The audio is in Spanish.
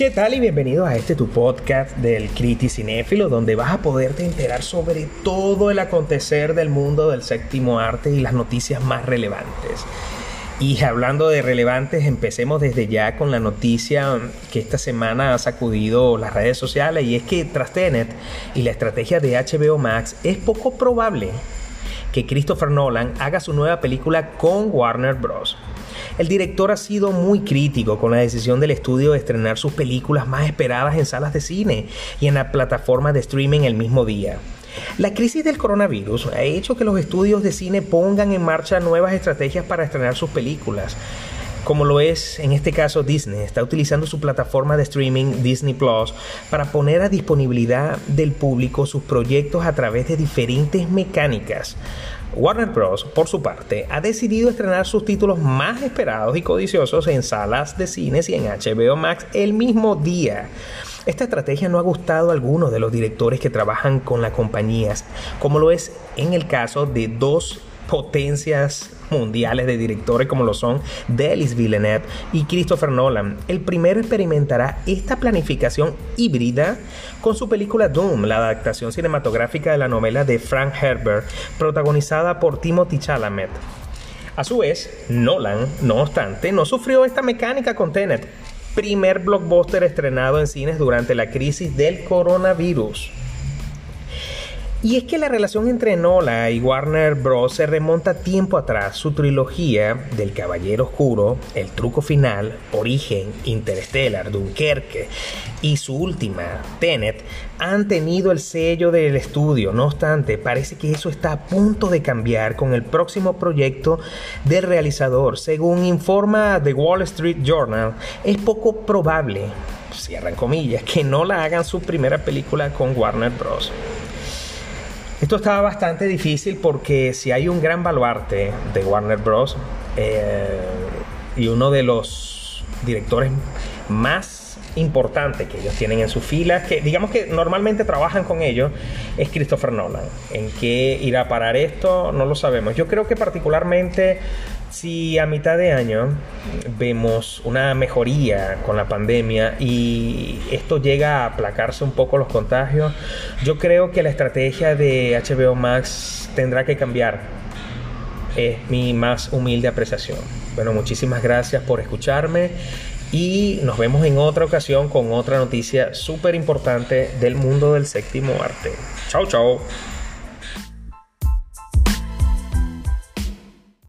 ¿Qué tal y bienvenidos a este tu podcast del Criti Cinéfilo, donde vas a poderte enterar sobre todo el acontecer del mundo del séptimo arte y las noticias más relevantes. Y hablando de relevantes, empecemos desde ya con la noticia que esta semana ha sacudido las redes sociales y es que tras Tenet y la estrategia de HBO Max es poco probable que Christopher Nolan haga su nueva película con Warner Bros. El director ha sido muy crítico con la decisión del estudio de estrenar sus películas más esperadas en salas de cine y en la plataforma de streaming el mismo día. La crisis del coronavirus ha hecho que los estudios de cine pongan en marcha nuevas estrategias para estrenar sus películas. Como lo es en este caso Disney, está utilizando su plataforma de streaming Disney Plus para poner a disponibilidad del público sus proyectos a través de diferentes mecánicas. Warner Bros., por su parte, ha decidido estrenar sus títulos más esperados y codiciosos en salas de cines y en HBO Max el mismo día. Esta estrategia no ha gustado a algunos de los directores que trabajan con las compañías, como lo es en el caso de dos potencias mundiales de directores como lo son Delis Villeneuve y Christopher Nolan. El primero experimentará esta planificación híbrida con su película Doom, la adaptación cinematográfica de la novela de Frank Herbert, protagonizada por Timothy Chalamet. A su vez, Nolan, no obstante, no sufrió esta mecánica con Tenet, primer blockbuster estrenado en cines durante la crisis del coronavirus. Y es que la relación entre Nola y Warner Bros. se remonta tiempo atrás. Su trilogía del Caballero Oscuro, El Truco Final, Origen, Interstellar, Dunkerque y su última, Tenet, han tenido el sello del estudio. No obstante, parece que eso está a punto de cambiar con el próximo proyecto del realizador. Según informa The Wall Street Journal, es poco probable, cierran comillas, que no la hagan su primera película con Warner Bros. Esto estaba bastante difícil porque si hay un gran baluarte de Warner Bros. Eh, y uno de los directores más importantes que ellos tienen en su fila, que digamos que normalmente trabajan con ellos, es Christopher Nolan. ¿En qué irá a parar esto? No lo sabemos. Yo creo que particularmente si a mitad de año vemos una mejoría con la pandemia y esto llega a aplacarse un poco los contagios, yo creo que la estrategia de HBO Max tendrá que cambiar. Es mi más humilde apreciación. Bueno, muchísimas gracias por escucharme y nos vemos en otra ocasión con otra noticia súper importante del mundo del séptimo arte. Chao, chao.